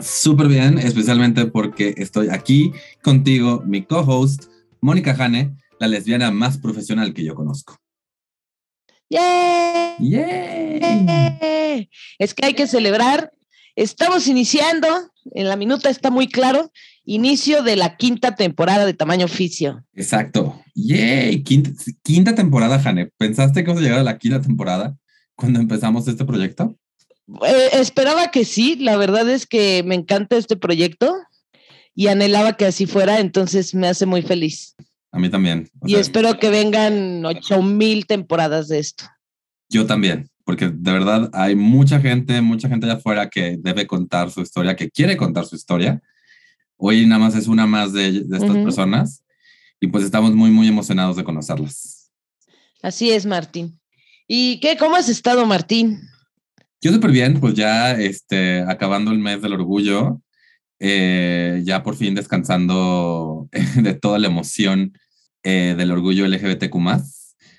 Súper bien, especialmente porque estoy aquí contigo, mi co-host, Mónica Jane, la lesbiana más profesional que yo conozco. ¡Yay! ¡Yay! Es que hay que celebrar. Estamos iniciando, en la minuta está muy claro, inicio de la quinta temporada de Tamaño Oficio. Exacto. ¡Yay! Quinta, temporada, Jane. ¿Pensaste que vamos a llegar a la quinta temporada cuando empezamos este proyecto? Eh, esperaba que sí, la verdad es que me encanta este proyecto y anhelaba que así fuera, entonces me hace muy feliz. A mí también. y espero que vengan ocho mil temporadas de esto. Yo también, porque de verdad hay mucha gente, mucha gente allá afuera que debe contar su historia, que quiere contar su historia Hoy nada más es una más de, estas personas y pues estamos muy, muy emocionados de conocerlas. Así es, Martín. ¿Y qué? ¿Cómo has estado, Martín? Yo súper bien, pues ya este, acabando el mes del orgullo, eh, ya por fin descansando de toda la emoción eh, del orgullo LGBTQ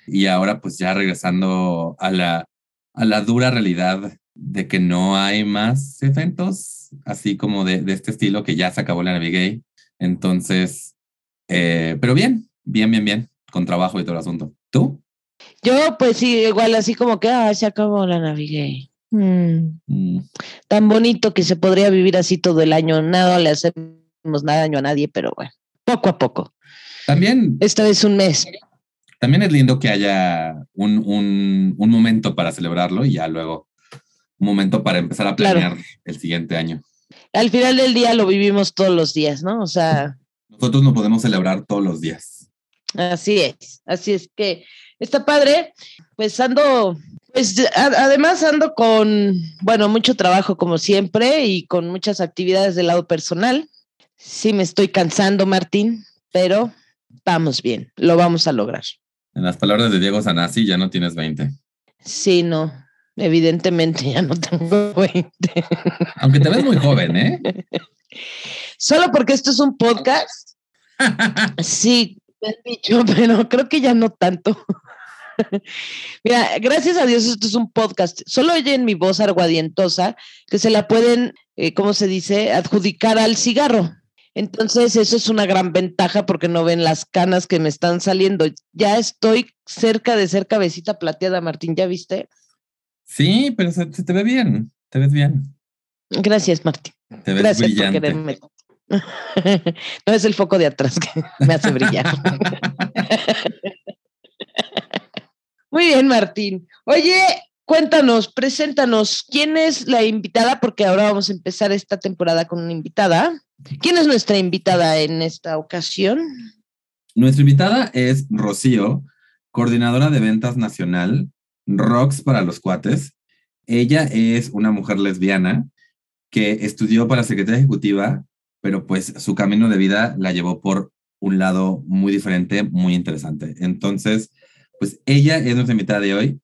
y ahora pues ya regresando a la, a la dura realidad de que no hay más eventos así como de, este estilo que ya se acabó la Navigay. Entonces, eh, pero bien, bien, bien, bien, con trabajo y todo el asunto. ¿Tú? Yo, pues sí, igual así como que ah, se acabó la Navigay. Mm. Mm. Tan bonito que se podría vivir así todo el año. Nada le hacemos nada daño a nadie, pero bueno, poco a poco. También. Esta vez un mes. También es lindo que haya un, un, un momento para celebrarlo y ya luego un momento para empezar a planear el siguiente año. Al final del día lo vivimos todos los días, ¿no? O sea. Nosotros no podemos celebrar todos los días. Así es, así es que está padre. Pues ando, pues además ando con, bueno, mucho trabajo como siempre y con muchas actividades del lado personal. Sí me estoy cansando, Martín, pero vamos bien, lo vamos a lograr. En las palabras de Diego Sanasi, ya no tienes 20. Sí, no, Evidentemente ya no tengo 20. Aunque te ves muy joven, ¿eh? Solo porque esto es un podcast. Sí, me han dicho, pero creo que ya no tanto. Mira, gracias a Dios esto es un podcast. Solo oyen mi voz arguadientosa que se la pueden, eh, ¿cómo se dice?, adjudicar al cigarro. Entonces, eso es una gran ventaja porque no ven las canas que me están saliendo. Ya estoy cerca de ser cabecita plateada, Martín, ¿ya viste? Sí, pero se, te ve bien, te ves bien. Gracias, Martín. Te ves Gracias por quererme. no es el foco de atrás que me hace brillar. Muy bien, Martín. Oye, cuéntanos, preséntanos, ¿quién es la invitada? Porque ahora vamos a empezar esta temporada con una invitada. ¿Quién es nuestra invitada en esta ocasión? Nuestra invitada es Rocío, coordinadora de ventas nacional Rocks para los cuates. Ella es una mujer lesbiana que estudió para secretaria ejecutiva, pero pues su camino de vida la llevó por un lado muy diferente, muy interesante. Entonces, pues ella es nuestra invitada de hoy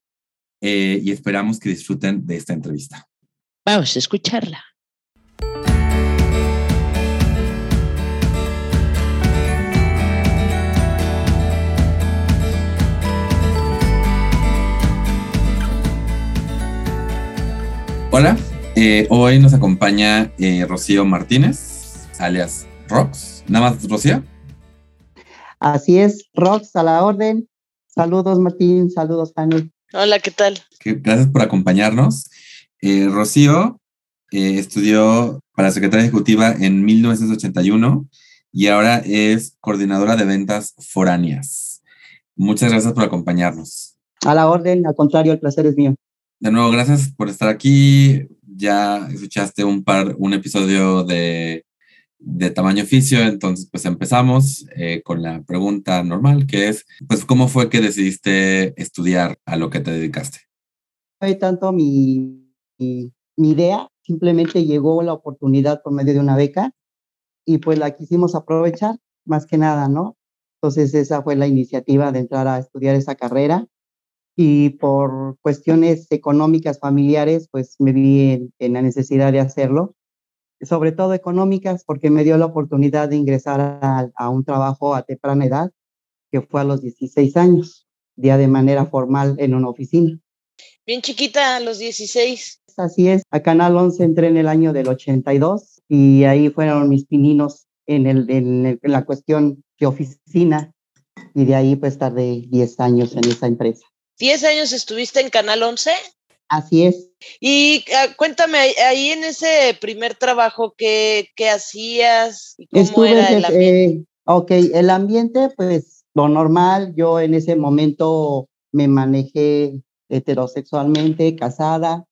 eh, y esperamos que disfruten de esta entrevista. Vamos a escucharla. Hola, eh, hoy nos acompaña eh, Rocío Martínez, alias Rox. ¿Nada más Rocío? Así es, Rox a la orden. Saludos Martín, saludos Fanny. Hola, ¿qué tal? Gracias por acompañarnos. Eh, Rocío estudió para secretaria ejecutiva en 1981 y ahora es coordinadora de ventas foráneas. Muchas gracias por acompañarnos. A la orden, al contrario, el placer es mío. De nuevo, gracias por estar aquí. Ya escuchaste un par, un episodio de, de tamaño oficio, entonces pues empezamos eh, con la pregunta normal, que es, pues, ¿cómo fue que decidiste estudiar a lo que te dedicaste? Fue tanto mi, mi, idea simplemente llegó la oportunidad por medio de una beca y pues la quisimos aprovechar más que nada, ¿no? Entonces esa fue la iniciativa de entrar a estudiar esa carrera y por cuestiones económicas familiares, pues me vi en, la necesidad de hacerlo, sobre todo económicas, porque me dio la oportunidad de ingresar a, a un trabajo a temprana edad, que fue a los 16 años, ya de manera formal en una oficina. Bien chiquita, a los 16. Así es, a Canal 11 entré en el año del 82 y ahí fueron mis pininos en, el, en, la cuestión de oficina y de ahí pues tardé 10 años en esa empresa. ¿10 años estuviste en Canal 11? Así es. Y uh, cuéntame, ahí en ese primer trabajo, ¿qué, qué hacías? ¿Cómo Estuve era el ambiente? Eh, ok, el ambiente, pues lo normal, yo en ese momento me manejé heterosexualmente, casada,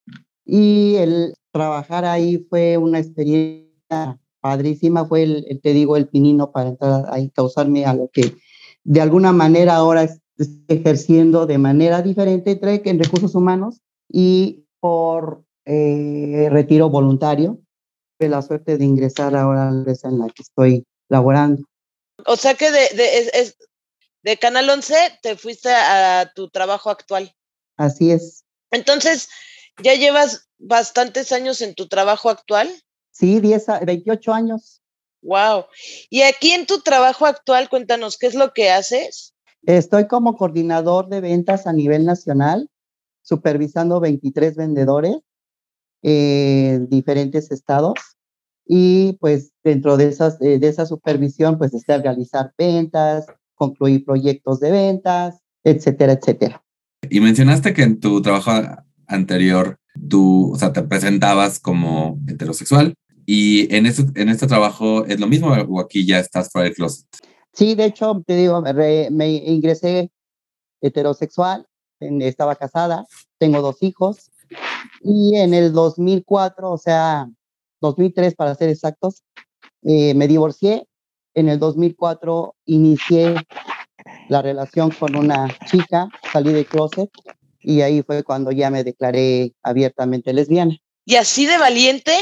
y el trabajar ahí fue una experiencia padrísima, fue, el, te digo, el pinino para entrar ahí, causarme a lo que de alguna manera ahora estoy ejerciendo de manera diferente entre que en recursos humanos y por eh, retiro voluntario. Tuve la suerte de ingresar ahora a la empresa en la que estoy laborando. O sea que de, de, es, de Canal 11 te fuiste a tu trabajo actual. Así es. Entonces, ¿ya llevas bastantes años en tu trabajo actual? Sí, 10, 28 años. Wow. Y aquí en tu trabajo actual, cuéntanos, ¿qué es lo que haces? Estoy como coordinador de ventas a nivel nacional, supervisando 23 vendedores en diferentes estados. Y pues dentro de, esas, de esa supervisión, pues está realizar ventas, concluir proyectos de ventas, etcétera, etcétera. Y mencionaste que en tu trabajo anterior tú, o sea, te presentabas como heterosexual y en este, en este trabajo es lo mismo o aquí ya estás fuera del closet. Sí, de hecho, te digo, me, me ingresé heterosexual, estaba casada, tengo dos hijos y en el 2004, o sea, 2003 para ser exactos, eh, me divorcié. En el 2004 inicié la relación con una chica, salí de closet y ahí fue cuando ya me declaré abiertamente lesbiana. ¿Y así de valiente?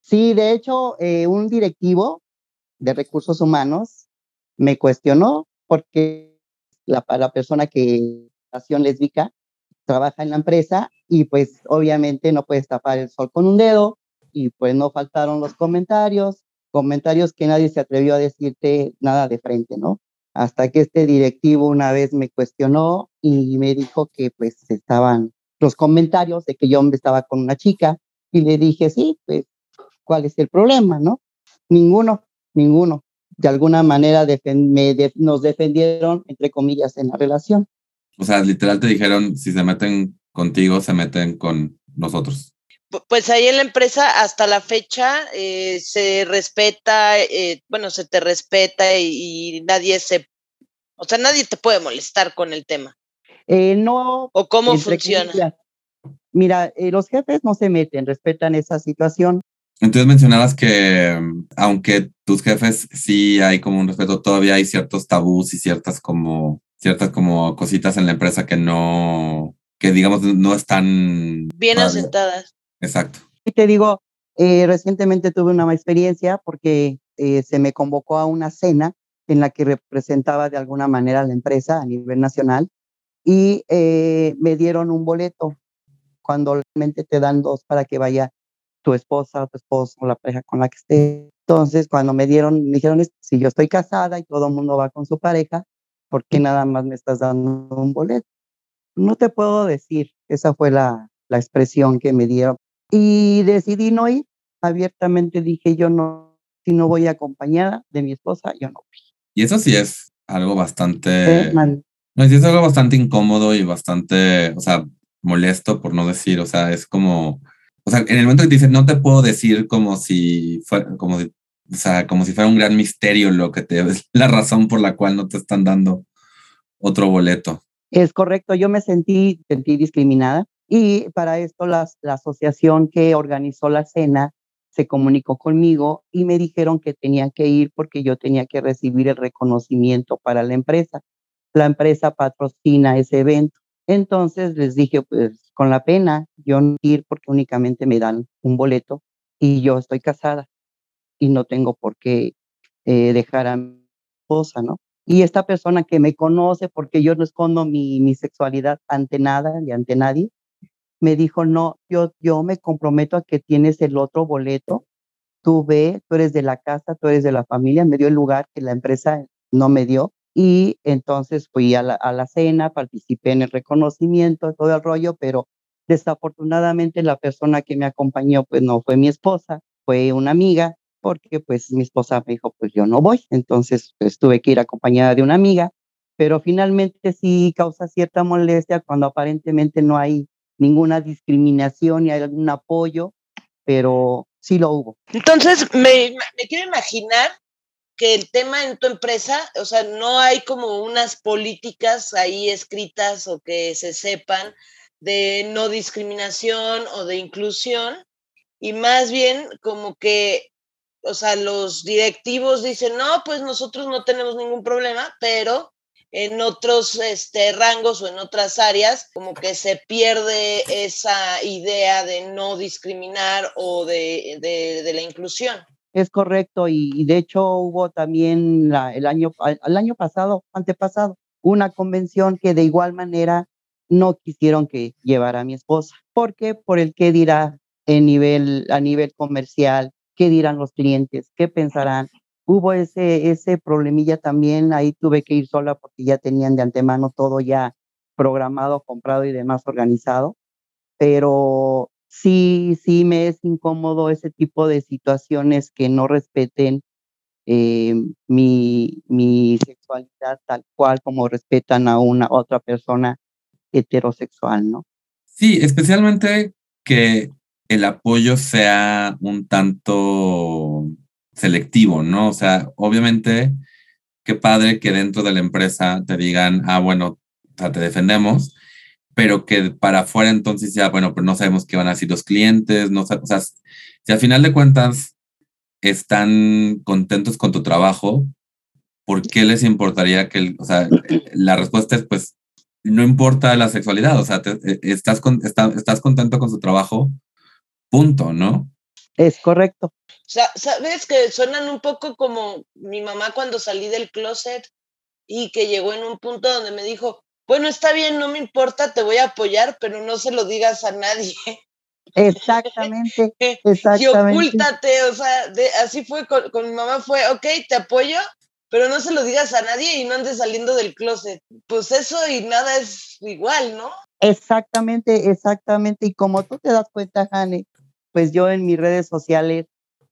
Sí, de hecho, eh, un directivo de recursos humanos me cuestionó porque la, la persona que nació lésbica trabaja en la empresa y pues obviamente no puedes tapar el sol con un dedo y pues no faltaron los comentarios, comentarios que nadie se atrevió a decirte nada de frente, ¿no? hasta que este directivo una vez me cuestionó y me dijo que pues estaban los comentarios de que yo estaba con una chica y le dije, sí, pues, ¿cuál es el problema, no? Ninguno, ninguno. De alguna manera nos defendieron, entre comillas, en la relación. O sea, literal te dijeron, si se meten contigo, se meten con nosotros. Pues ahí en la empresa hasta la fecha eh, se respeta, eh, bueno, se te respeta y, nadie se, o sea, nadie te puede molestar con el tema. Eh, no. ¿O cómo funciona? Mira, los jefes no se meten, respetan esa situación. Entonces mencionabas que aunque tus jefes sí hay como un respeto, todavía hay ciertos tabús y ciertas como ciertas como cositas en la empresa que no, que digamos no están bien asentadas. Exacto. Y te digo, eh, recientemente tuve una experiencia porque eh, se me convocó a una cena en la que representaba de alguna manera la empresa a nivel nacional y eh, me dieron un boleto cuando realmente te dan dos para que vaya tu esposa, tu esposo o la pareja con la que esté. Entonces, cuando me dieron, me dijeron, si yo estoy casada y todo el mundo va con su pareja, ¿por qué nada más me estás dando un boleto? No te puedo decir, esa fue la, la expresión que me dieron, y decidí no ir. Abiertamente dije, yo no, si no voy acompañada de mi esposa, yo no voy. Y eso sí es algo bastante... Eh, no, sí es algo bastante incómodo y bastante, o sea, molesto por no decir, o sea, es como, o sea, en el momento que te dicen, no te puedo decir como si fuera, como o sea, como si fuera un gran misterio lo que te, la razón por la cual no te están dando otro boleto. Es correcto, yo me sentí, sentí discriminada y para esto la, la asociación que organizó la cena se comunicó conmigo y me dijeron que tenía que ir porque yo tenía que recibir el reconocimiento para la empresa. La empresa patrocina ese evento. Entonces les dije, pues con la pena, yo no ir porque únicamente me dan un boleto y yo estoy casada y no tengo por qué eh, dejar a mi esposa, ¿no? Y esta persona que me conoce, porque yo no escondo mi, mi sexualidad ante nada y ante nadie, me dijo, no, yo, yo me comprometo a que tienes el otro boleto, tú ve, tú eres de la casa, tú eres de la familia, me dio el lugar que la empresa no me dio. Y entonces fui a la, a la cena, participé en el reconocimiento, todo el rollo, pero desafortunadamente la persona que me acompañó pues no fue mi esposa, fue una amiga, porque pues mi esposa me dijo, pues yo no voy. Entonces pues tuve que ir acompañada de una amiga, pero finalmente sí causa cierta molestia cuando aparentemente no hay ninguna discriminación ni algún apoyo, pero sí lo hubo. Entonces, me, me quiero imaginar que el tema en tu empresa, o sea, no hay como unas políticas ahí escritas o que se sepan de no discriminación o de inclusión, y más bien como que, o sea, los directivos dicen, no, pues nosotros no tenemos ningún problema, pero en otros este, rangos o en otras áreas, como que se pierde esa idea de no discriminar o de, de, la inclusión. Es correcto, y, de hecho hubo también el, año, el año pasado, antepasado, una convención que de igual manera no quisieron que llevara a mi esposa. ¿Por qué? Por el qué dirá en nivel, a nivel comercial, qué dirán los clientes, qué pensarán hubo ese, ese problemilla también, ahí tuve que ir sola porque ya tenían de antemano todo ya programado, comprado y demás organizado, pero sí, sí me es incómodo ese tipo de situaciones que no respeten eh, mi, mi sexualidad tal cual como respetan a una otra persona heterosexual, ¿no? Sí, especialmente que el apoyo sea un tanto selectivo, ¿no? O sea, obviamente, qué padre que dentro de la empresa te digan, ah, bueno, o sea, te defendemos, pero que para afuera entonces ya, bueno, pero no sabemos qué van a decir los clientes, no o sea, si al final de cuentas están contentos con tu trabajo, ¿por qué les importaría que, o sea, la respuesta es, pues, no importa la sexualidad, o sea, eh, estás, con, estás contento con su trabajo, punto, ¿no? Es correcto. Sabes que suenan un poco como mi mamá cuando salí del closet y que llegó en un punto donde me dijo, bueno, está bien, no me importa, te voy a apoyar, pero no se lo digas a nadie. Exactamente. exactamente. Y ocúltate, o sea, así fue con, con, mi mamá, fue, ok, te apoyo, pero no se lo digas a nadie y no andes saliendo del closet. Pues eso y nada es igual, ¿no? Exactamente, exactamente. Y como tú te das cuenta, Jane, pues yo en mis redes sociales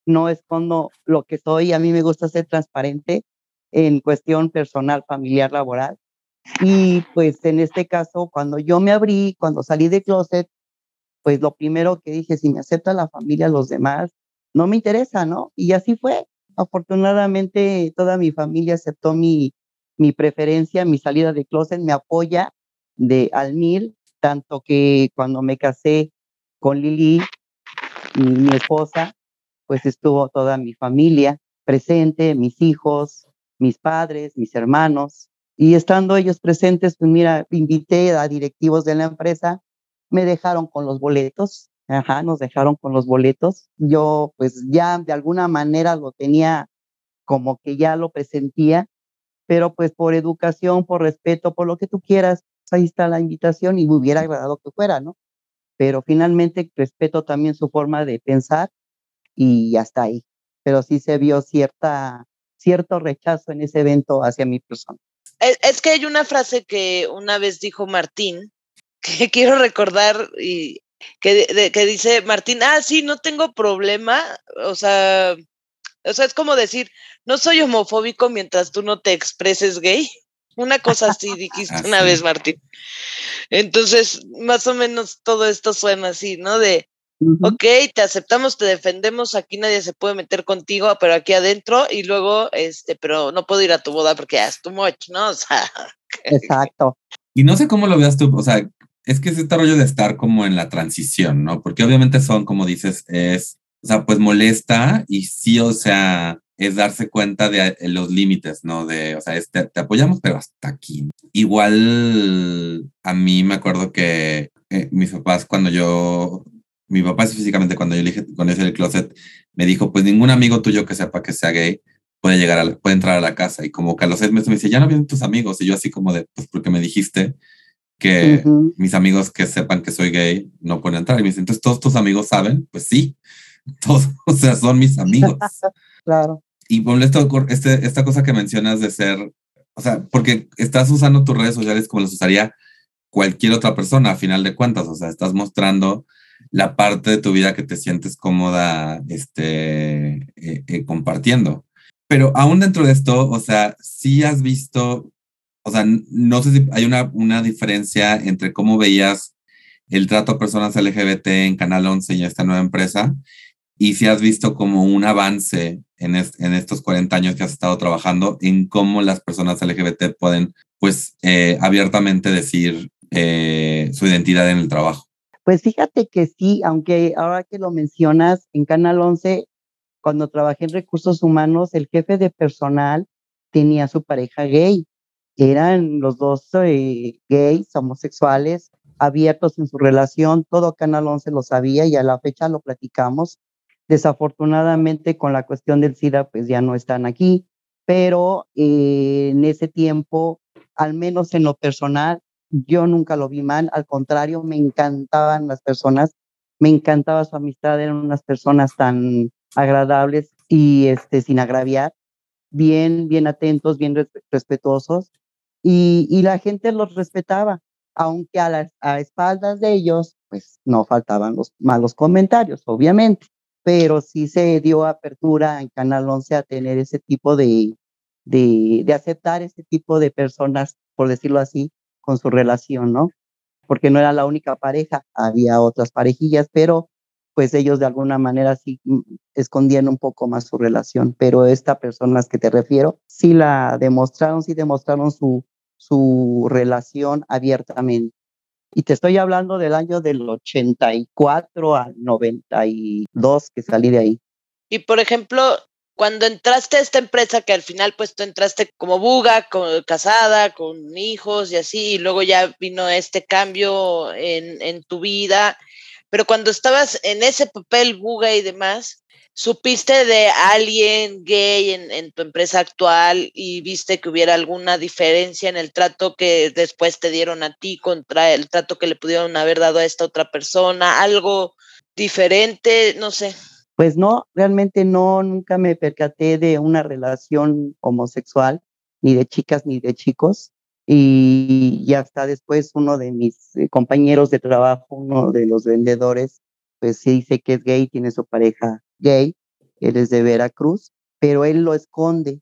no escondo lo que soy, a mí me gusta ser transparente en cuestión personal, familiar, laboral. Y pues en este caso, cuando yo me abrí, cuando salí de closet, pues lo primero que dije, si me acepta la familia, los demás, no me interesa, ¿no? Y así fue. Afortunadamente, toda mi familia aceptó mi, mi preferencia, mi salida de closet, me apoya de al mil, tanto que cuando me casé con Lili, mi esposa, pues estuvo toda mi familia presente, mis hijos, mis padres, mis hermanos. Y estando ellos presentes, pues mira, invité a directivos de la empresa, me dejaron con los boletos, ajá, nos dejaron con los boletos. Yo pues ya de alguna manera lo tenía como que ya lo presentía, pero pues por educación, por respeto, por lo que tú quieras, pues, ahí está la invitación y me hubiera agradado que fuera, ¿no? Pero finalmente respeto también su forma de pensar y hasta ahí. Pero sí se vio cierta, cierto rechazo en ese evento hacia mi persona. Es, que hay una frase que una vez dijo Martín, que quiero recordar y que, que dice Martín, ah, sí, no tengo problema, o sea, o sea, es como decir, no soy homofóbico mientras tú no te expreses gay. Una cosa así dijiste una vez, Martín. Entonces, más o menos todo esto suena así, ¿no? De, ok, te aceptamos, te defendemos, aquí nadie se puede meter contigo, pero aquí adentro, y luego, este, pero no puedo ir a tu boda porque es too much, ¿no? O sea. Exacto. Y no sé cómo lo veas tú, o sea, es que es este rollo de estar como en la transición, ¿no? Porque obviamente son, como dices, es, o sea, pues molesta y sí, o sea, es darse cuenta de eh, los límites, ¿no? De, o sea, te, te, apoyamos, pero hasta aquí. Igual a mí me acuerdo que eh, mis papás cuando yo mi papá específicamente cuando yo dije con ese el closet, me dijo, pues ningún amigo tuyo que sepa que sea gay puede llegar a puede entrar a la casa. Y como que a los seis meses me dice, ya no vienen tus amigos. Y yo así como de, pues porque me dijiste que mis amigos que sepan que soy gay no pueden entrar. Y me dice, entonces todos tus amigos saben, pues sí, todos, o sea, son mis amigos. claro. Y ponle esto, este, esta cosa que mencionas de ser, o sea, porque estás usando tus redes sociales como las usaría cualquier otra persona, a final de cuentas, o sea, estás mostrando la parte de tu vida que te sientes cómoda este, eh, eh, compartiendo. Pero aún dentro de esto, o sea, sí has visto, o sea, no sé si hay una, una diferencia entre cómo veías el trato a personas LGBT en Canal 11 y esta nueva empresa, y si has visto como un avance en, estos 40 años que has estado trabajando en cómo las personas LGBT pueden, pues, eh, abiertamente decir su identidad en el trabajo. Pues fíjate que sí, aunque ahora que lo mencionas, en Canal 11, cuando trabajé en recursos humanos, el jefe de personal tenía su pareja gay. Eran los dos eh, gays, homosexuales, abiertos en su relación. Todo Canal 11 lo sabía y a la fecha lo platicamos. Desafortunadamente, con la cuestión del SIDA, pues ya no están aquí. Pero eh, en ese tiempo, al menos en lo personal, yo nunca lo vi mal, al contrario, me encantaban las personas, me encantaba su amistad, eran unas personas tan agradables y este, sin agraviar, bien, bien atentos, bien respetuosos, y, y, la gente los respetaba, aunque a, las, a espaldas de ellos, pues no faltaban los malos comentarios, obviamente, pero sí se dio apertura en Canal 11 a tener ese tipo de, de, de aceptar ese tipo de personas, por decirlo así, con su relación, ¿no? Porque no era la única pareja, había otras parejillas, pero pues ellos de alguna manera sí mm, escondían un poco más su relación, pero esta persona a las que te refiero sí la demostraron, sí demostraron su, su relación abiertamente. Y te estoy hablando del año del 84 al 92 que salí de ahí. Y por ejemplo, cuando entraste a esta empresa, que al final pues tú entraste como buga, casada, con hijos y así, y luego ya vino este cambio en, en tu vida, pero cuando estabas en ese papel buga y demás, ¿supiste de alguien gay en, en, tu empresa actual y viste que hubiera alguna diferencia en el trato que después te dieron a ti contra el trato que le pudieron haber dado a esta otra persona? ¿Algo diferente? No sé. Pues no, realmente no, nunca me percaté de una relación homosexual, ni de chicas ni de chicos. Y, hasta después uno de mis eh, compañeros de trabajo, uno de los vendedores, pues sí dice que es gay, tiene su pareja gay, él es de Veracruz, pero él lo esconde,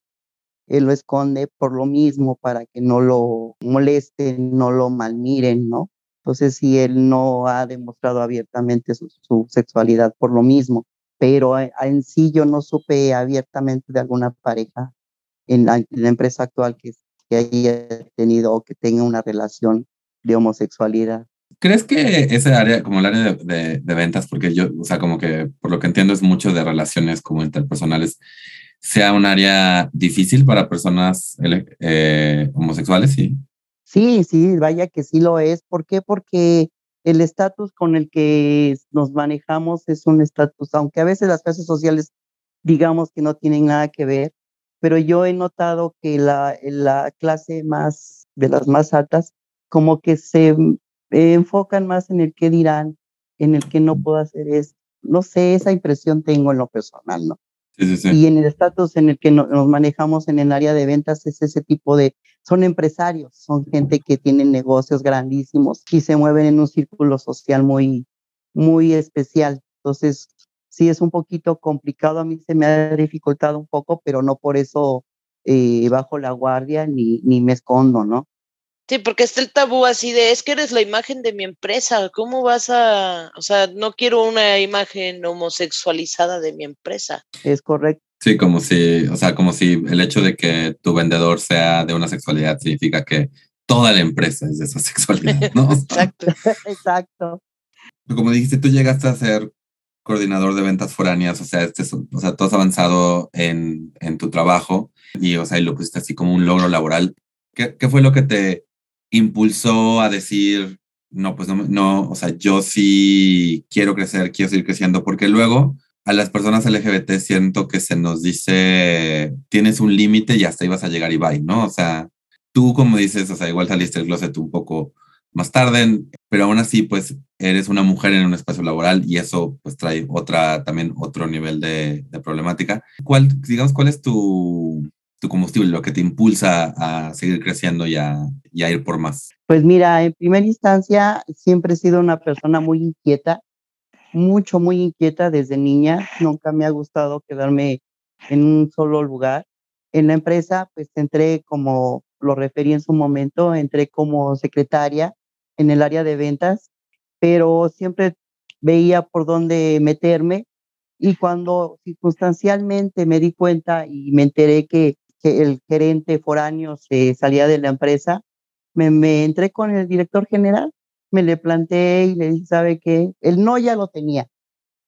él lo esconde por lo mismo, para que no lo molesten, no lo malmiren, ¿no? Entonces, si él no ha demostrado abiertamente su sexualidad por lo mismo pero en sí yo no supe abiertamente de alguna pareja en la, empresa actual que, que, haya tenido o que tenga una relación de homosexualidad. ¿Crees que ese área, como el área de, de, ventas, porque yo, o sea, como que por lo que entiendo es mucho de relaciones como interpersonales, sea un área difícil para personas eh, homosexuales, sí? Sí, sí, vaya que sí lo es. ¿Por qué? Porque el estatus con el que nos manejamos es un estatus, aunque a veces las clases sociales digamos que no tienen nada que ver, pero yo he notado que la, la clase más de las más altas como que se enfocan más en el que dirán, en el que no puedo hacer esto. No sé, esa impresión tengo en lo personal, ¿no? Y en el estatus en el que nos manejamos en el área de ventas es ese tipo de, son empresarios, son gente que tienen negocios grandísimos y se mueven en un círculo social muy, muy especial. Entonces, sí es un poquito complicado, a mí se me ha dificultado un poco, pero no por eso eh, bajo la guardia ni, ni me escondo, ¿no? Sí, porque está el tabú así de, es que eres la imagen de mi empresa, ¿cómo vas a, o sea, no quiero una imagen homosexualizada de mi empresa? Es correcto. Sí, como si, o sea, como si el hecho de que tu vendedor sea de una sexualidad significa que toda la empresa es de esa sexualidad, ¿no? exacto, exacto. Como dijiste, tú llegaste a ser coordinador de ventas foráneas, o sea, este, o sea, tú has avanzado en, en tu trabajo y, o sea, y lo pusiste así como un logro laboral. ¿Qué, qué fue lo que te impulsó a decir, no, pues no, no, o sea, yo sí quiero crecer, quiero seguir creciendo, porque luego a las personas LGBT siento que se nos dice, tienes un límite y hasta ibas a llegar y bye, ¿no? O sea, tú como dices, o sea, igual saliste del closet un poco más tarde, pero aún así, pues eres una mujer en un espacio laboral y eso pues trae otra, también otro nivel de, de problemática. ¿Cuál, digamos, cuál es tu, tu combustible, lo que te impulsa a seguir creciendo y a, y a ir por más? Pues mira, en primera instancia, siempre he sido una persona muy inquieta, mucho, muy inquieta desde niña. Nunca me ha gustado quedarme en un solo lugar. En la empresa, pues entré como lo referí en su momento, entré como secretaria en el área de ventas, pero siempre veía por dónde meterme y cuando circunstancialmente me di cuenta y me enteré que, que el gerente foráneo se salía de la empresa, me, me entré con el director general, me le planteé y le dije, ¿sabe qué? El no ya lo tenía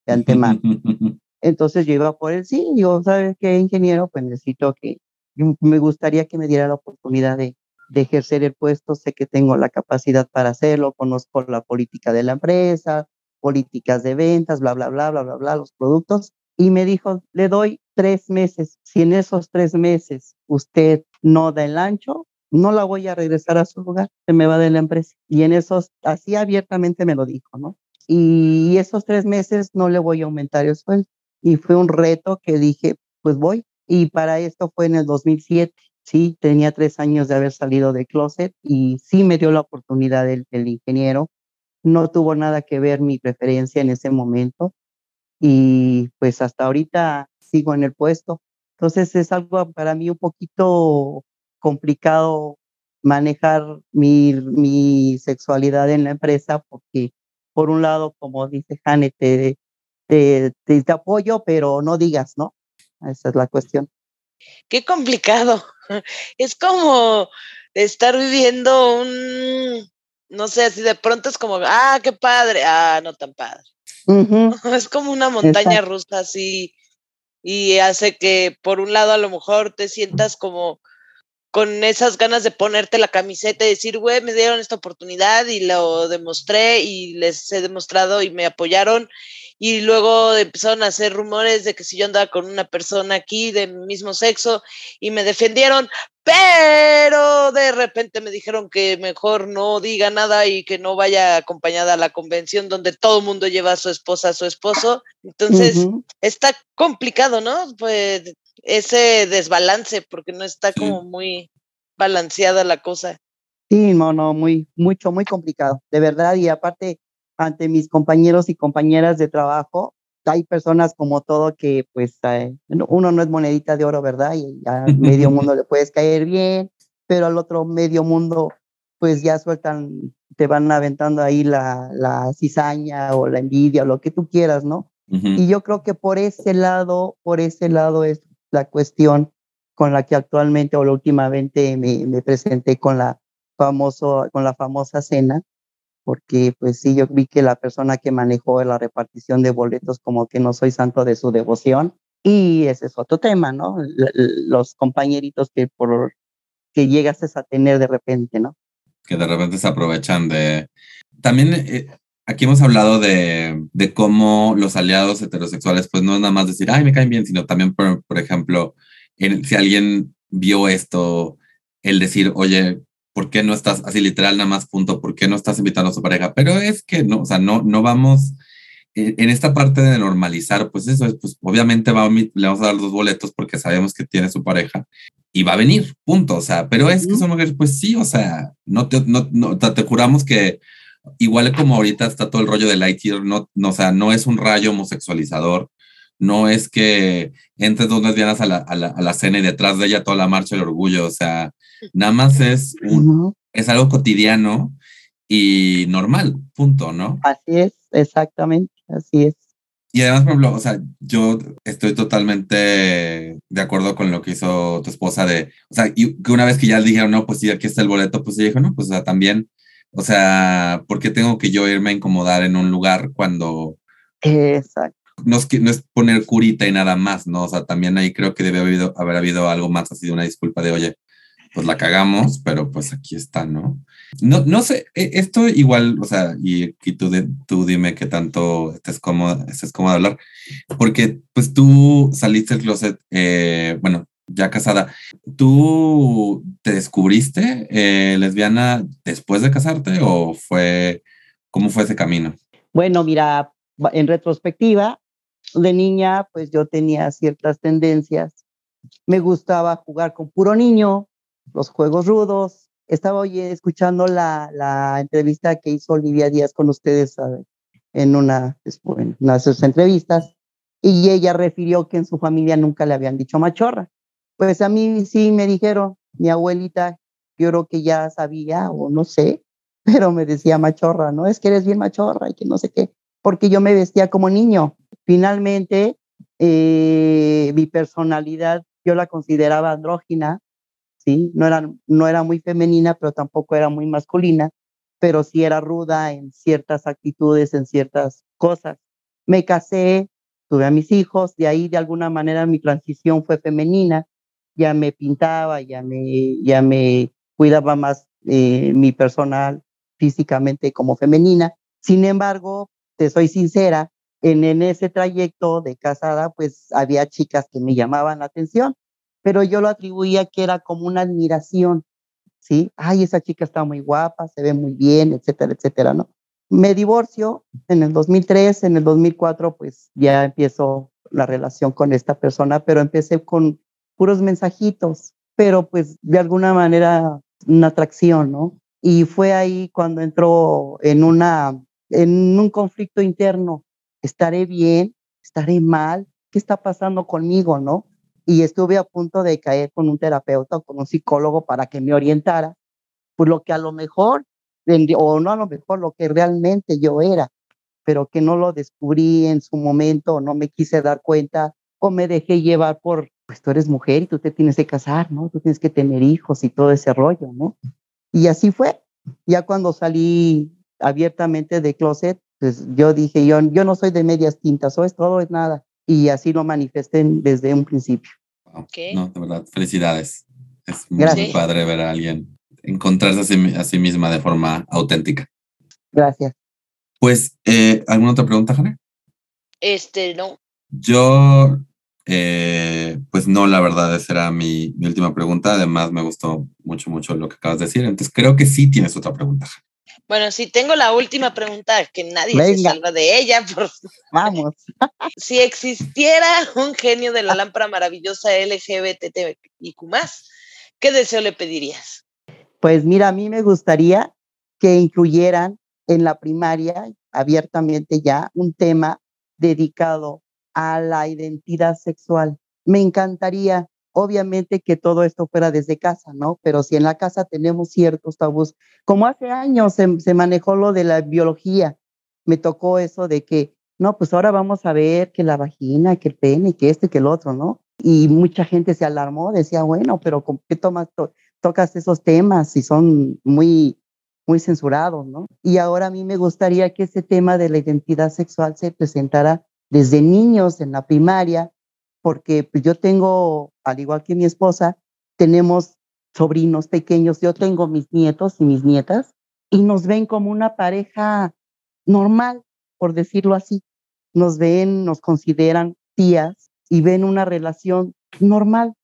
de antemano. Entonces yo iba por el sí, yo, ¿sabe qué, ingeniero? Pues necesito que, me gustaría que me diera la oportunidad de, de ejercer el puesto, sé que tengo la capacidad para hacerlo, conozco la política de la empresa, políticas de ventas, bla, bla, bla, bla, bla, bla, los productos. Y me dijo, le doy tres meses. Si en esos tres meses usted no da el ancho, no la voy a regresar a su lugar, se me va de la empresa. Y en esos, así abiertamente me lo dijo, ¿no? Y esos tres meses no le voy a aumentar el sueldo. Y fue un reto que dije, pues voy. Y para esto fue en el 2007 sí, tenía tres años de haber salido de closet y sí me dio la oportunidad el, el ingeniero. No tuvo nada que ver mi preferencia en ese momento y pues hasta ahorita sigo en el puesto. Entonces es algo para mí un poquito complicado manejar mi, mi sexualidad en la empresa porque por un lado, como dice Jane, te, te, te apoyo, pero no digas, ¿no? Esa es la cuestión. Qué complicado. Es como estar viviendo un, no sé, así de pronto es como, ah, qué padre, ah, no tan padre. Es como una montaña rusa así y hace que por un lado a lo mejor te sientas como con esas ganas de ponerte la camiseta y decir, güey, me dieron esta oportunidad y lo demostré y les he demostrado y me apoyaron y luego empezaron a hacer rumores de que si yo andaba con una persona aquí de mismo sexo y me defendieron, pero de repente me dijeron que mejor no diga nada y que no vaya acompañada a la convención donde todo el mundo lleva a su esposa, a su esposo. Entonces, está complicado, ¿no? Pues ese desbalance, porque no está como muy balanceada la cosa. Sí, no, no, muy, mucho, muy complicado, de verdad. Y aparte, ante mis compañeros y compañeras de trabajo. Hay personas como todo que pues eh, uno no es monedita de oro, ¿verdad? Y a medio mundo le puedes caer bien, pero al otro medio mundo pues ya sueltan, te van aventando ahí la, la cizaña o la envidia o lo que tú quieras, ¿no? Y yo creo que por ese lado, por ese lado es la cuestión con la que actualmente o últimamente me, me presenté con la famoso, con la famosa cena, porque pues sí, yo vi que la persona que manejó la repartición de boletos como que no soy santo de su devoción y ese es otro tema, ¿no? los compañeritos que por que llegas a tener de repente, ¿no? Que de repente se aprovechan de... También eh, aquí hemos hablado de, de, cómo los aliados heterosexuales, pues no es nada más decir, ay, me caen bien, sino también, por, por ejemplo, en, si alguien vio esto, el decir, oye, ¿por qué no estás así literal nada más punto? ¿Por qué no estás invitando a su pareja? Pero es que no, o sea, no, no vamos eh, en esta parte de normalizar, pues eso es, pues obviamente va, le vamos a dar los boletos porque sabemos que tiene su pareja y va a venir, punto, o sea, pero es que son mujeres, pues sí, o sea, no te, no, no, te juramos que igual como ahorita está todo el rollo de Lightyear, no, no, o sea, no es un rayo homosexualizador, no es que entres dos lesbianas a la, a la, a la cena y detrás de ella toda la marcha del orgullo, o sea, Nada más es, es algo cotidiano y normal, punto, ¿no? Así es, exactamente, así es. Y además, por ejemplo, o sea, yo estoy totalmente de acuerdo con lo que hizo tu esposa de, o sea, y que una vez que ya dijeron, no, pues sí, aquí está el boleto, pues ella dijo, no, pues o sea, también, o sea, ¿por qué tengo que yo irme a incomodar en un lugar cuando... Exacto. No no es poner curita y nada más, ¿no? O sea, también ahí creo que debe haber habido, haber habido algo más así de una disculpa de, oye, pues la cagamos, pero pues aquí está, ¿no? No, no sé, e, esto igual, o sea, y aquí tú, tú dime qué tanto estés cómodo, estés cómodo de hablar, porque pues tú saliste del closet, eh, bueno, ya casada, ¿tú te descubriste eh, lesbiana después de casarte o fue, cómo fue ese camino? Bueno, mira, en retrospectiva, de niña, pues yo tenía ciertas tendencias. Me gustaba jugar con puro niño, los juegos rudos. Estaba hoy escuchando la, la entrevista que hizo Olivia Díaz con ustedes en una, en una de sus entrevistas y ella refirió que en su familia nunca le habían dicho machorra. Pues a mí sí me dijeron, mi abuelita, yo creo que ya sabía o no sé, pero me decía machorra, ¿no? Es que eres bien machorra y que no sé qué, porque yo me vestía como niño. Finalmente, eh, mi personalidad yo la consideraba andrógina, ¿sí? No era, no era muy femenina, pero tampoco era muy masculina, pero sí era ruda en ciertas actitudes, en ciertas cosas. Me casé, tuve a mis hijos, de ahí de alguna manera mi transición fue femenina, ya me pintaba, ya me, ya me cuidaba más eh, mi personal físicamente como femenina. Sin embargo, soy sincera, en, en ese trayecto de casada, pues había chicas que me llamaban la atención pero yo lo atribuía que era como una admiración, ¿sí? Ay, esa chica está muy guapa, se ve muy bien, etcétera, etcétera, ¿no? Me divorcio en el 2003, en el 2004 pues ya empiezo la relación con esta persona, pero empecé con puros mensajitos, pero pues de alguna manera una atracción, ¿no? Y fue ahí cuando entró en una en un conflicto interno, estaré bien, estaré mal, ¿qué está pasando conmigo, no? y estuve a punto de caer con un terapeuta o con un psicólogo para que me orientara, por lo que a lo mejor, o no a lo mejor, lo que realmente yo era, pero que no lo descubrí en su momento, no me quise dar cuenta, o me dejé llevar por, pues tú eres mujer y tú te tienes que casar, ¿no? Tú tienes que tener hijos y todo ese rollo, ¿no? Y así fue. Ya cuando salí abiertamente de closet, pues yo dije, yo, yo no soy de medias tintas, o es todo o es nada. Y así lo manifesté desde un principio. No, de verdad, felicidades. Es muy padre ver a alguien encontrarse a sí, misma de forma auténtica. Gracias. Pues, eh, ¿alguna otra pregunta, Jane? Este, no. Yo, eh, pues no, la verdad, esa era mi, mi, última pregunta. Además, me gustó mucho, mucho lo que acabas de decir. Entonces, creo que sí tienes otra pregunta. Bueno, sí, tengo la última pregunta, que nadie se salva de ella. Vamos. si existiera un genio de la lámpara maravillosa LGBTIQ+, ¿qué deseo le pedirías? Pues mira, a mí me gustaría que incluyeran en la primaria, abiertamente ya, un tema dedicado a la identidad sexual. Me encantaría obviamente que todo esto fuera desde casa, ¿no? Pero si en la casa tenemos ciertos tabús, como hace años se, manejó lo de la biología, me tocó eso de que, no, pues ahora vamos a ver que la vagina, que el pene, que este, que el otro, ¿no? Y mucha gente se alarmó, decía, bueno, pero ¿con qué tomas, tocas esos temas si son muy, muy censurados, ¿no? Y ahora a mí me gustaría que ese tema de la identidad sexual se presentara desde niños en la primaria, porque pues, yo tengo, al igual que mi esposa, tenemos sobrinos pequeños, yo tengo mis nietos y mis nietas, y nos ven como una pareja normal, por decirlo así. Nos ven, nos consideran tías y ven una relación normal.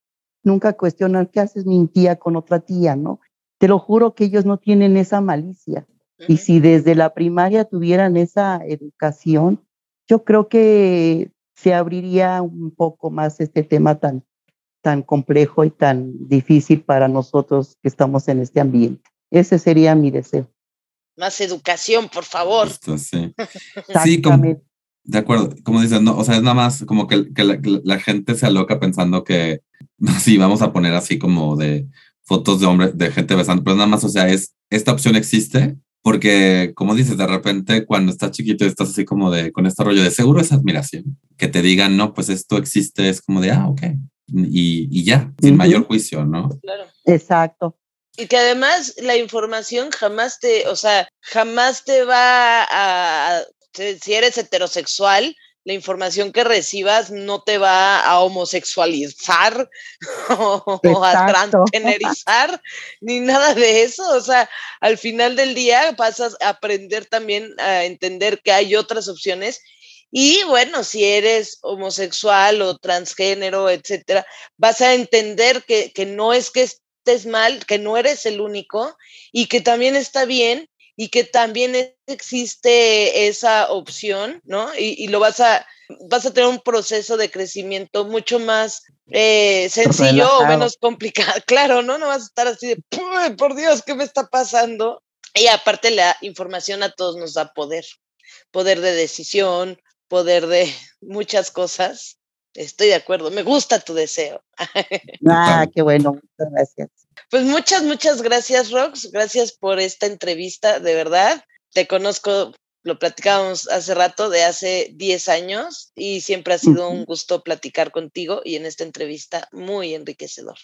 Nunca cuestionan qué haces mi tía con otra tía, ¿no? Te lo juro que ellos no tienen esa malicia. Y si desde la primaria tuvieran esa educación, yo creo que se abriría un poco más este tema tan, tan complejo y tan difícil para nosotros que estamos en este ambiente. Ese sería mi deseo. Más educación, por favor. sí. sí como, de acuerdo, como dices, no, o sea, es nada más como que, que, la, gente se aloca pensando que sí, vamos a poner así como de fotos de hombres, de gente besando, pero nada más, o sea, es, esta opción existe porque, como dices, de repente cuando estás chiquito estás así como de, con este rollo de seguro es admiración. Que te digan, no, pues esto existe, es como de, ah, ok. Y, y ya, sin mayor juicio, ¿no? Claro. Exacto. Y que además la información jamás te, o sea, jamás te va a, si eres heterosexual, la información que recibas no te va a homosexualizar o, a transgenerizar, ni nada de eso. O sea, al final del día pasas a aprender también a entender que hay otras opciones. Y bueno, si eres homosexual o transgénero, etcétera, vas a entender que, que no es que estés mal, que no eres el único y que también está bien y que también existe esa opción, ¿no? Y, lo vas a, vas a tener un proceso de crecimiento mucho más eh, sencillo o menos complicado. Claro, ¿no? No vas a estar así de, por Dios, ¿qué me está pasando? Y aparte la información a todos nos da poder, poder de decisión, poder de muchas cosas. Estoy de acuerdo, me gusta tu deseo. Ah, qué bueno, muchas gracias. Pues muchas, muchas gracias, Rox. Gracias por esta entrevista, de verdad. Te conozco, lo platicábamos hace rato, de hace 10 años y siempre ha sido un gusto platicar contigo y en esta entrevista muy enriquecedor.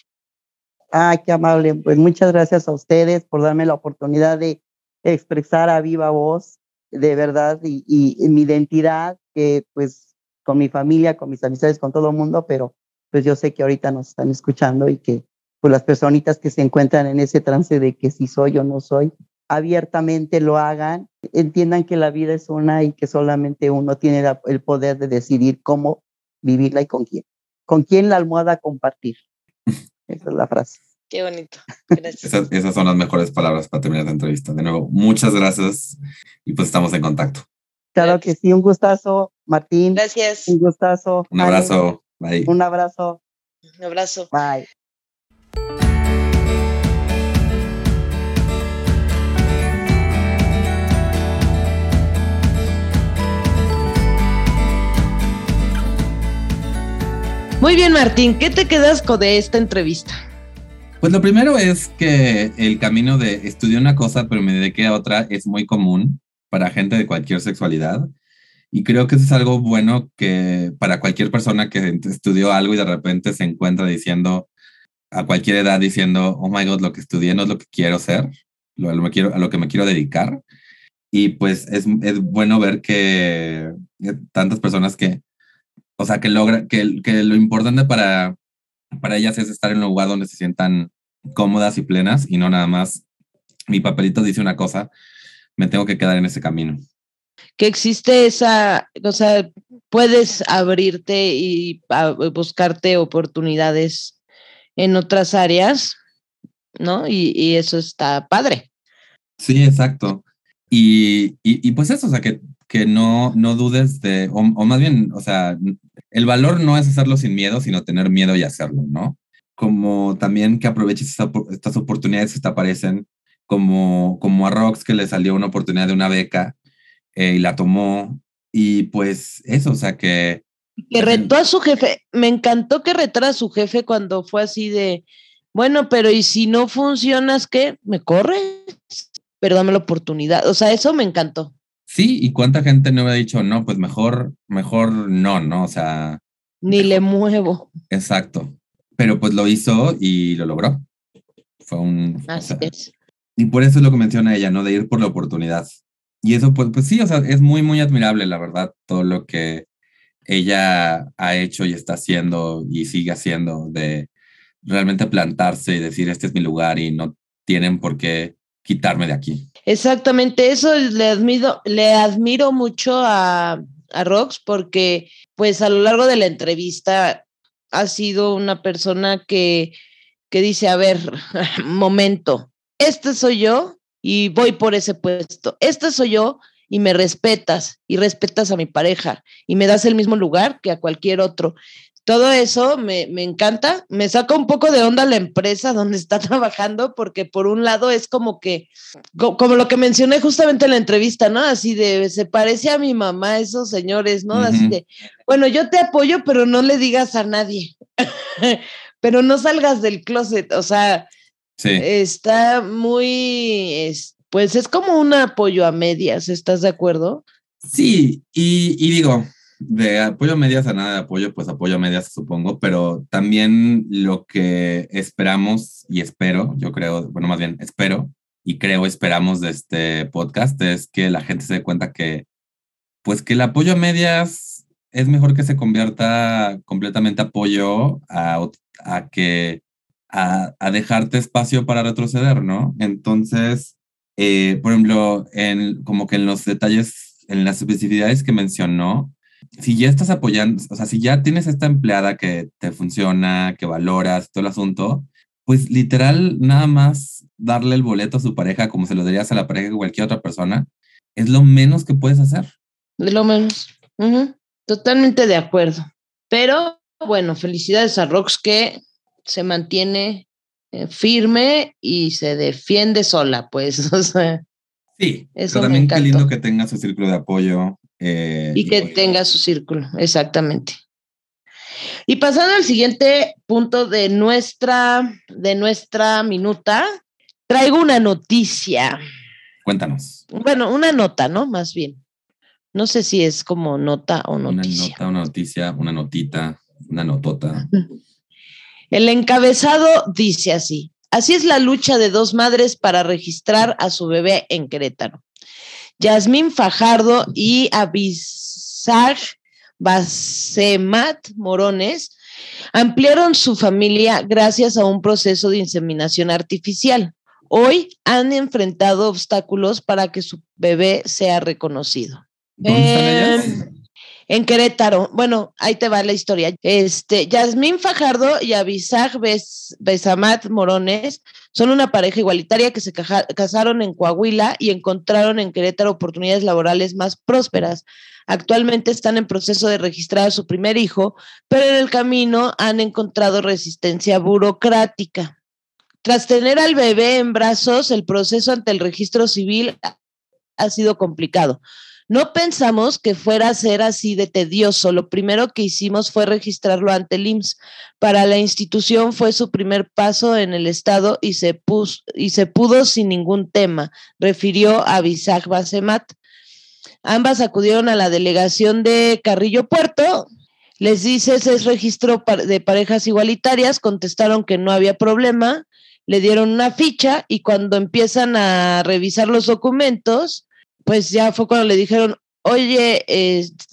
Ah, qué amable. Pues muchas gracias a ustedes por darme la oportunidad de expresar a viva voz, de verdad, y, y mi identidad, que pues con mi familia, con mis amistades, con todo el mundo, pero pues yo sé que ahorita nos están escuchando y que pues las personitas que se encuentran en ese trance de que si soy o no soy, abiertamente lo hagan, entiendan que la vida es una y que solamente uno tiene el poder de decidir cómo vivirla y con quién. Con quién la almohada compartir. Esa es la frase. Qué bonito. Gracias. esas, son las mejores palabras para terminar la entrevista. De nuevo, muchas gracias y pues estamos en contacto. Claro que sí, un gustazo, Martín. Gracias. Un gustazo. Un abrazo. Bye. Un abrazo. Un abrazo. Bye. Muy bien, Martín, ¿qué te quedas con de esta entrevista? Pues lo primero es que el camino de estudiar una cosa pero me dediqué a otra es muy común para gente de cualquier sexualidad. Y creo que eso es algo bueno que para cualquier persona que estudió algo y de repente se encuentra diciendo a cualquier edad diciendo, oh my God, lo que estudié no es lo que quiero ser, lo, lo, quiero, a lo que me quiero dedicar. Y pues es, es bueno ver que tantas personas que o sea, que logra, que, que lo importante para, para ellas es estar en un lugar donde se sientan cómodas y plenas y no nada más mi papelito dice una cosa, me tengo que quedar en ese camino. Que existe esa, o sea, puedes abrirte y buscarte oportunidades en otras áreas, ¿no? Y, y eso está padre. Sí, exacto. Y, y, y, pues eso, o sea, que, que no, no dudes de, o, o, más bien, o sea, el valor no es hacerlo sin miedo, sino tener miedo y hacerlo, ¿no? Como también que aproveches estas oportunidades que te aparecen, como, como a Rox que le salió una oportunidad de una beca eh, y la tomó, y pues eso, o sea, que... Que retó a su jefe, me encantó que retara a su jefe cuando fue así de, bueno, pero ¿y si no funcionas qué? ¿Me corres? Pero dame la oportunidad, o sea, eso me encantó. Sí, y cuánta gente no me ha dicho, no, pues mejor, mejor no, ¿no? O sea. Ni le muevo. Exacto. Pero pues lo hizo y lo logró. Fue un. Así es. Y por eso es lo que menciona ella, ¿no? De ir por la oportunidad. Y eso, pues, pues sí, o sea, es muy, muy admirable, la verdad, todo lo que ella ha hecho y está haciendo y sigue haciendo de realmente plantarse y decir, este es mi lugar y no tienen por qué quitarme de aquí. Exactamente, eso le admiro, le admiro mucho a, a Rox porque pues a lo largo de la entrevista ha sido una persona que, que dice, a ver, momento, este soy yo y voy por ese puesto, este soy yo y me respetas y respetas a mi pareja y me das el mismo lugar que a cualquier otro todo eso me, me, encanta. Me saca un poco de onda la empresa donde está trabajando, porque por un lado es como que, como lo que mencioné justamente en la entrevista, ¿no? Así de, se parece a mi mamá, esos señores, ¿no? Así de, bueno, yo te apoyo, pero no le digas a nadie, pero no salgas del closet, o sea, está muy, pues es como un apoyo a medias, ¿estás de acuerdo? Sí, y, y digo, de apoyo a medias a nada de apoyo, pues apoyo a medias supongo, pero también lo que esperamos y espero, yo creo, bueno, más bien espero y creo esperamos de este podcast es que la gente se dé cuenta que, pues que el apoyo a medias es mejor que se convierta completamente apoyo a, a que a, dejarte espacio para retroceder, ¿no? Entonces, eh, por ejemplo, en, como que en los detalles, en las especificidades que mencionó, si ya estás apoyando, o sea, si ya tienes esta empleada que te funciona, que valoras todo el asunto, pues literal nada más darle el boleto a su pareja como se lo darías a la pareja de cualquier otra persona, es lo menos que puedes hacer. De lo menos. Totalmente de acuerdo. Pero bueno, felicidades a Rox que se mantiene eh, firme y se defiende sola, pues. O sea, sí, eso pero también qué lindo que tenga su círculo de apoyo. Eh, y que tenga su círculo, exactamente. Y pasando al siguiente punto de nuestra, de nuestra minuta, traigo una noticia. Cuéntanos. Bueno, una nota, ¿no? Más bien. No sé si es como nota o noticia. Una nota, una noticia, una notita, una notota. El encabezado dice así. Así es la lucha de dos madres para registrar a su bebé en Querétaro. Yasmín Fajardo y Abisag Basemat Morones ampliaron su familia gracias a un proceso de inseminación artificial. Hoy han enfrentado obstáculos para que su bebé sea reconocido. ¿Dónde están En Querétaro. Bueno, ahí te va la historia. Este, Yasmín Fajardo y Abisag Besamat Morones son una pareja igualitaria que se casaron en Coahuila y encontraron en Querétaro oportunidades laborales más prósperas. Actualmente están en proceso de registrar a su primer hijo, pero en el camino han encontrado resistencia burocrática. Tras tener al bebé en brazos, el proceso ante el registro civil ha sido complicado. No pensamos que fuera a ser así de tedioso. Lo primero que hicimos fue registrarlo ante el IMSS. Para la institución fue su primer paso en el Estado y se, y se pudo sin ningún tema, refirió a Bisag Basemat. Ambas acudieron a la delegación de Carrillo Puerto. Les dice, es registro de parejas igualitarias, contestaron que no había problema, le dieron una ficha y cuando empiezan a revisar los documentos, pues ya fue cuando le dijeron, oye,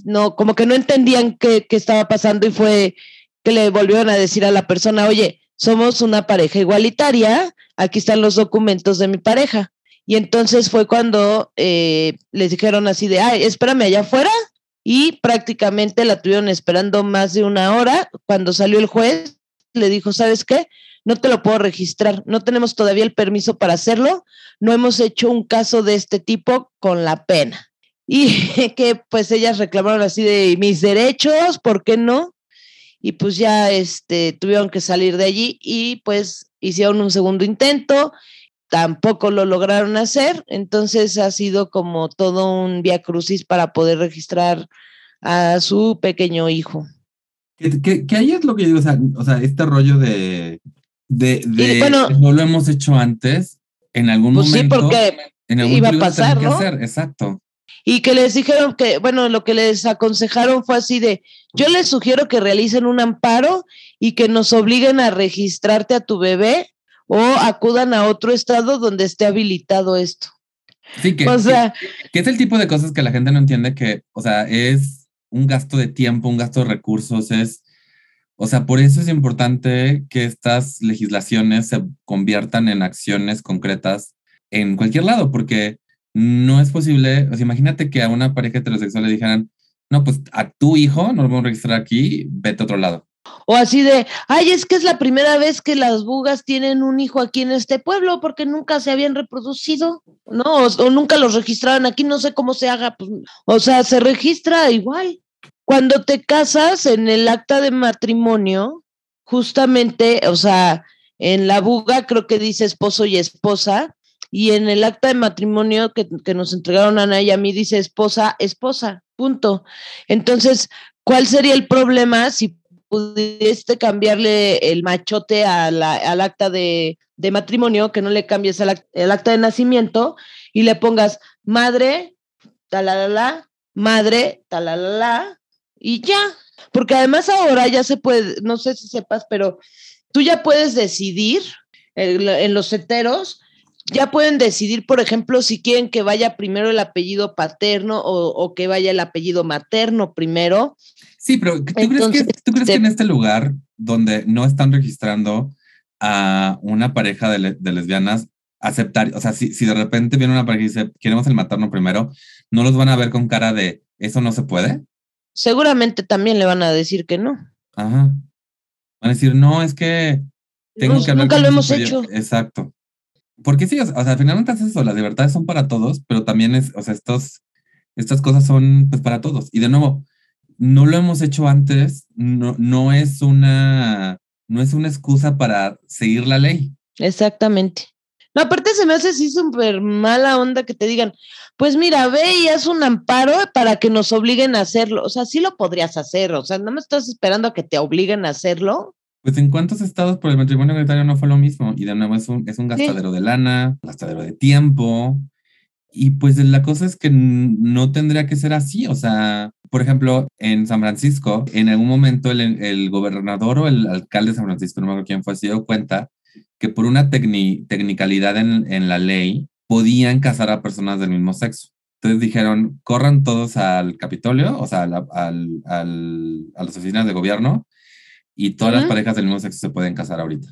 no, como que no entendían qué, qué estaba pasando y fue que le volvieron a decir a la persona, oye, somos una pareja igualitaria, aquí están los documentos de mi pareja. Y entonces fue cuando eh, les dijeron así de, ay, espérame allá afuera. Y prácticamente la tuvieron esperando más de una hora. Cuando salió el juez, le dijo, ¿sabes qué? No te lo puedo registrar, no tenemos todavía el permiso para hacerlo, no hemos hecho un caso de este tipo con la pena. Y que pues ellas reclamaron así de mis derechos, ¿por qué no? Y pues ya este, tuvieron que salir de allí y pues hicieron un segundo intento, tampoco lo lograron hacer, entonces ha sido como todo un via crucis para poder registrar a su pequeño hijo. Que, ahí es lo que digo, o sea este rollo de de, no lo hemos hecho antes, en algún pues momento. Sí, porque en algún iba a pasar, ¿no? Hacer, exacto. Y que les dijeron que, bueno, lo que les aconsejaron fue así de, yo les sugiero que realicen un amparo y que nos obliguen a registrarte a tu bebé o acudan a otro estado donde esté habilitado esto. Sí, que, o sea, que es el tipo de cosas que la gente no entiende que, o sea, es un gasto de tiempo, un gasto de recursos, es o sea, por eso es importante que estas legislaciones se conviertan en acciones concretas en cualquier lado, porque no es posible, o sea, imagínate que a una pareja heterosexual le dijeran, no, pues a tu hijo no lo vamos a registrar aquí, vete a otro lado. O así de, ay, es que es la primera vez que las bugas tienen un hijo aquí en este pueblo porque nunca se habían reproducido, ¿no? O, nunca los registraron aquí, no sé cómo se haga, pues, o sea, se registra igual. Cuando te casas en el acta de matrimonio, justamente, o sea, en la buga creo que dice esposo y esposa, y en el acta de matrimonio que, nos entregaron Ana y a mí dice esposa, esposa, punto. Entonces, ¿cuál sería el problema si pudiste cambiarle el machote al acta de, matrimonio, que no le cambies el, el acta de nacimiento y le pongas madre, talalala, madre, talalala, y ya, porque además ahora ya se puede, no sé si sepas, pero tú ya puedes decidir en los heteros ya pueden decidir, por ejemplo, si quieren que vaya primero el apellido paterno o, que vaya el apellido materno primero. Sí, pero ¿tú crees, que, ¿tú crees que en este lugar donde no están registrando a una pareja de, lesbianas, aceptar, o sea, si, si de repente viene una pareja y dice, queremos el materno primero, ¿no los van a ver con cara de, eso no se puede? Seguramente también le van a decir que no. Ajá. Van a decir, no, es que tengo que hablar Nunca lo hemos hecho. Exacto. Porque sí, o sea, finalmente es eso, las libertades son para todos, pero también es, o sea, estos, estas cosas son pues para todos. Y de nuevo, no lo hemos hecho antes, no, no es una, no es una excusa para seguir la ley. Exactamente. No, aparte se me hace así súper mala onda que te digan, pues mira, ve y haz un amparo para que nos obliguen a hacerlo. O sea, sí lo podrías hacer, o sea, no me estás esperando a que te obliguen a hacerlo. Pues en cuántos estados por el matrimonio igualitario no fue lo mismo. Y de nuevo es un, es un gastadero de lana, gastadero de tiempo. Y pues la cosa es que no tendría que ser así. O sea, por ejemplo, en San Francisco, en algún momento el, el gobernador o el alcalde de San Francisco, no me acuerdo quién fue, se dio cuenta que por una tecnicalidad en, en, la ley podían casar a personas del mismo sexo. Entonces dijeron, corran todos al Capitolio, o sea, al, al, a las oficinas de gobierno, y todas las parejas del mismo sexo se pueden casar ahorita.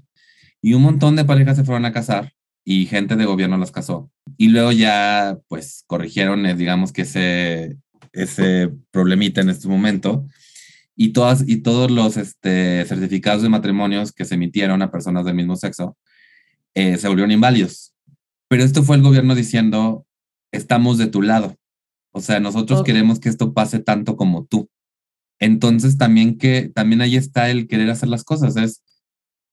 Y un montón de parejas se fueron a casar y gente de gobierno las casó. Y luego ya, pues, corrigieron, eh, digamos que ese, ese problemita en este momento y, todas, y todos los este, certificados de matrimonios que se emitieron a personas del mismo sexo eh, se volvieron inválidos. Pero esto fue el gobierno diciendo, estamos de tu lado. O sea, nosotros queremos que esto pase tanto como tú. Entonces también que también ahí está el querer hacer las cosas. Es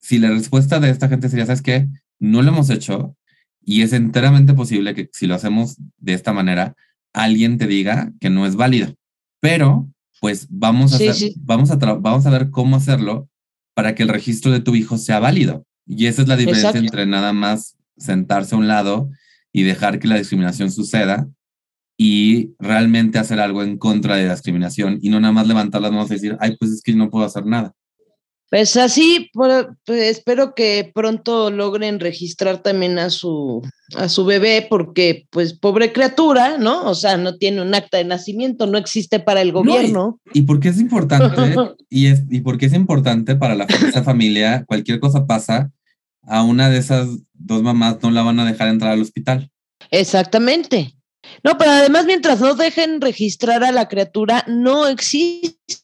si la respuesta de esta gente sería, ¿sabes qué? No lo hemos hecho y es enteramente posible que si lo hacemos de esta manera, alguien te diga que no es válido. Pero pues vamos a, Vamos, a vamos a ver cómo hacerlo para que el registro de tu hijo sea válido. Y esa es la diferencia entre nada más sentarse a un lado y dejar que la discriminación suceda y realmente hacer algo en contra de la discriminación y no nada más levantar las manos y decir, ay, pues es que no puedo hacer nada. Pues así, pues, espero que pronto logren registrar también a su, a su bebé, porque pues pobre criatura, ¿no? O sea, no tiene un acta de nacimiento, no existe para el gobierno. y, porque es importante, y, es, y porque es importante para la, esa familia, cualquier cosa pasa, a una de esas dos mamás no la van a dejar entrar al hospital. Exactamente. No, pero además mientras no dejen registrar a la criatura, no existe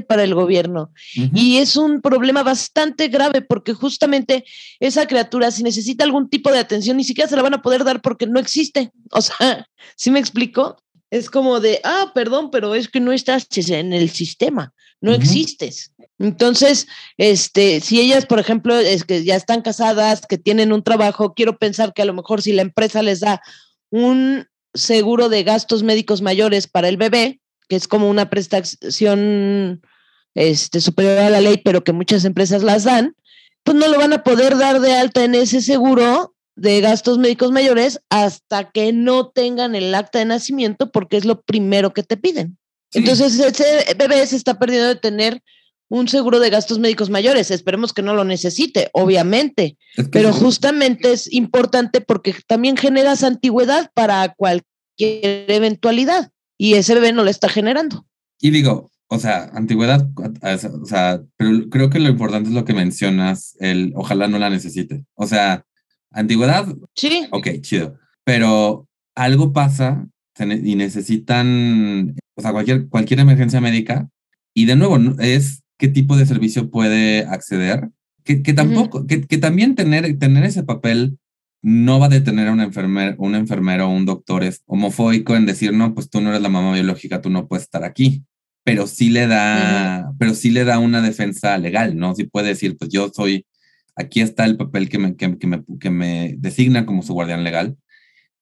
para el gobierno. Y es un problema bastante grave porque justamente esa criatura, si necesita algún tipo de atención, ni siquiera se la van a poder dar porque no existe. O sea, ¿sí me explico? Es como de, ah, perdón, pero es que no estás en el sistema, no existes. Entonces, este, si ellas, por ejemplo, es que ya están casadas, que tienen un trabajo, quiero pensar que a lo mejor si la empresa les da un seguro de gastos médicos mayores para el bebé, que es como una prestación este, superior a la ley, pero que muchas empresas las dan, pues no lo van a poder dar de alta en ese seguro de gastos médicos mayores hasta que no tengan el acta de nacimiento, porque es lo primero que te piden. Entonces, ese bebé se está perdiendo de tener un seguro de gastos médicos mayores. Esperemos que no lo necesite, obviamente, pero justamente es importante porque también generas antigüedad para cualquier eventualidad y ese bebé no le está generando. Y digo, o sea, antigüedad, o sea, pero creo que lo importante es lo que mencionas, el ojalá no la necesite. O sea, antigüedad, sí. Ok, chido. Pero algo pasa y necesitan, o sea, cualquier, cualquier emergencia médica. Y de nuevo, es qué tipo de servicio puede acceder. Que, que tampoco, que, que, también tener, tener ese papel no va a detener a un enfermero, un enfermero o un doctor es homofóbico en decir, no, pues tú no eres la mamá biológica, tú no puedes estar aquí. Pero sí le da, pero sí le da una defensa legal, ¿no? Sí puede decir, pues yo soy, aquí está el papel que me, que, que me, que me designa como su guardián legal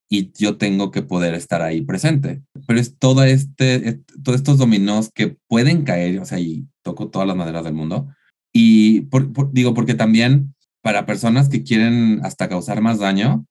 y yo tengo que poder estar ahí presente. Pero es todo este, todos estos dominós que pueden caer, o sea, y toco todas las maderas del mundo. Y digo, porque también para personas que quieren hasta causar más daño,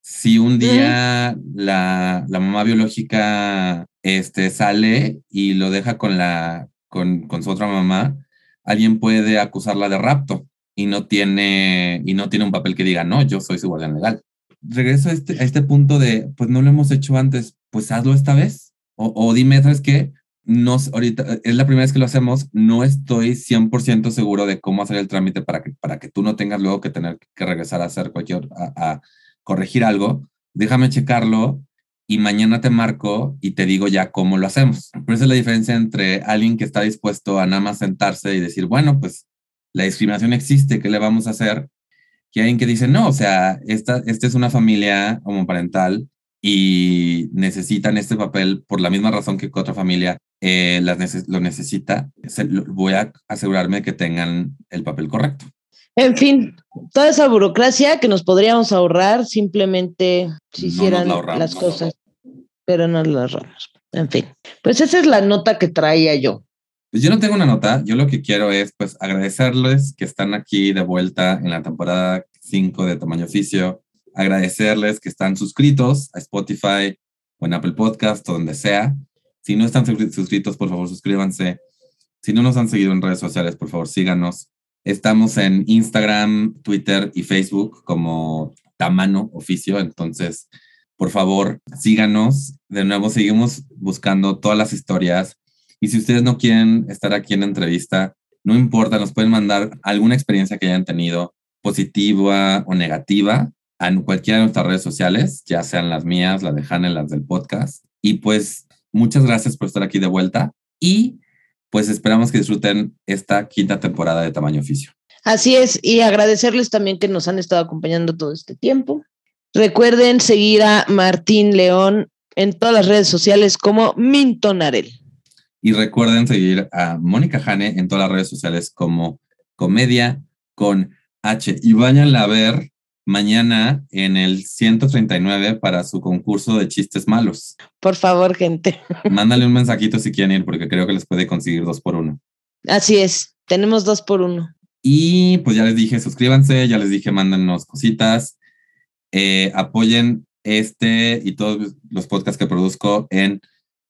si un día la, la, mamá biológica este, sale y lo deja con, la, con, con, su otra mamá, alguien puede acusarla de rapto y no, tiene, y no tiene un papel que diga, no, yo soy su guardián legal. regreso a este, a este punto de, pues no lo hemos hecho antes, pues hazlo esta vez. O, o dime, ¿sabes qué? No, ahorita es la primera vez que lo hacemos, no estoy 100% seguro de cómo hacer el trámite para que, para que tú no tengas luego que tener que regresar a hacer cualquier, a, a corregir algo. Déjame checarlo y mañana te marco y te digo ya cómo lo hacemos. Pero esa es la diferencia entre alguien que está dispuesto a nada más sentarse y decir, bueno, pues la discriminación existe, ¿qué le vamos a hacer? Que alguien que dice, no, o sea, esta, esta es una familia homoparental y necesitan este papel por la misma razón que otra familia eh, las lo necesita. voy a asegurarme que tengan el papel correcto. En fin, toda esa burocracia que nos podríamos ahorrar simplemente si hicieran las cosas, pero no la ahorramos. En fin, pues esa es la nota que traía yo. Pues yo no tengo una nota, yo lo que quiero es pues agradecerles que están aquí de vuelta en la temporada 5 de Tamaño Oficio, agradecerles que están suscritos a Spotify o en Apple Podcast o donde sea. Si no están suscritos, por favor suscríbanse. Si no nos han seguido en redes sociales, por favor síganos. Estamos en Instagram, Twitter y Facebook como Tamano Oficio. Entonces, por favor, síganos. De nuevo, seguimos buscando todas las historias. Y si ustedes no quieren estar aquí en la entrevista, no importa, nos pueden mandar alguna experiencia que hayan tenido, positiva o negativa, a cualquiera de nuestras redes sociales, ya sean las mías, las de Hannah, las del podcast. Y pues, muchas gracias por estar aquí de vuelta. Y pues esperamos que disfruten esta quinta temporada de Tamaño Oficio. Así es, y agradecerles también que nos han estado acompañando todo este tiempo. Recuerden seguir a Martín León en todas las redes sociales como Mintonarel. Y recuerden seguir a Mónica Jane en todas las redes sociales como Comedia con H. Y váyanla a ver mañana en el 139 para su concurso de chistes malos. Por favor, gente. Mándale un mensajito si quieren ir, porque creo que les puede conseguir dos por uno. Así es, tenemos dos por uno. Y pues ya les dije, suscríbanse, ya les dije, mándenos cositas, eh, apoyen este y todos los podcasts que produzco en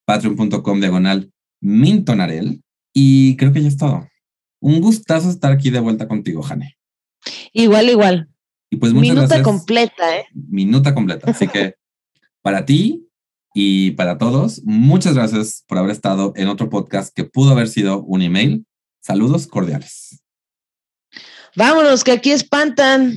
patreon.com diagonal mintonarel. Y creo que ya es todo. Un gustazo estar aquí de vuelta contigo, Jane. Igual, igual. Y pues Minuta completa, ¿eh? Minuta completa. Así que para ti y para todos, muchas gracias por haber estado en otro podcast que pudo haber sido un email. Saludos cordiales. Vámonos, que aquí espantan.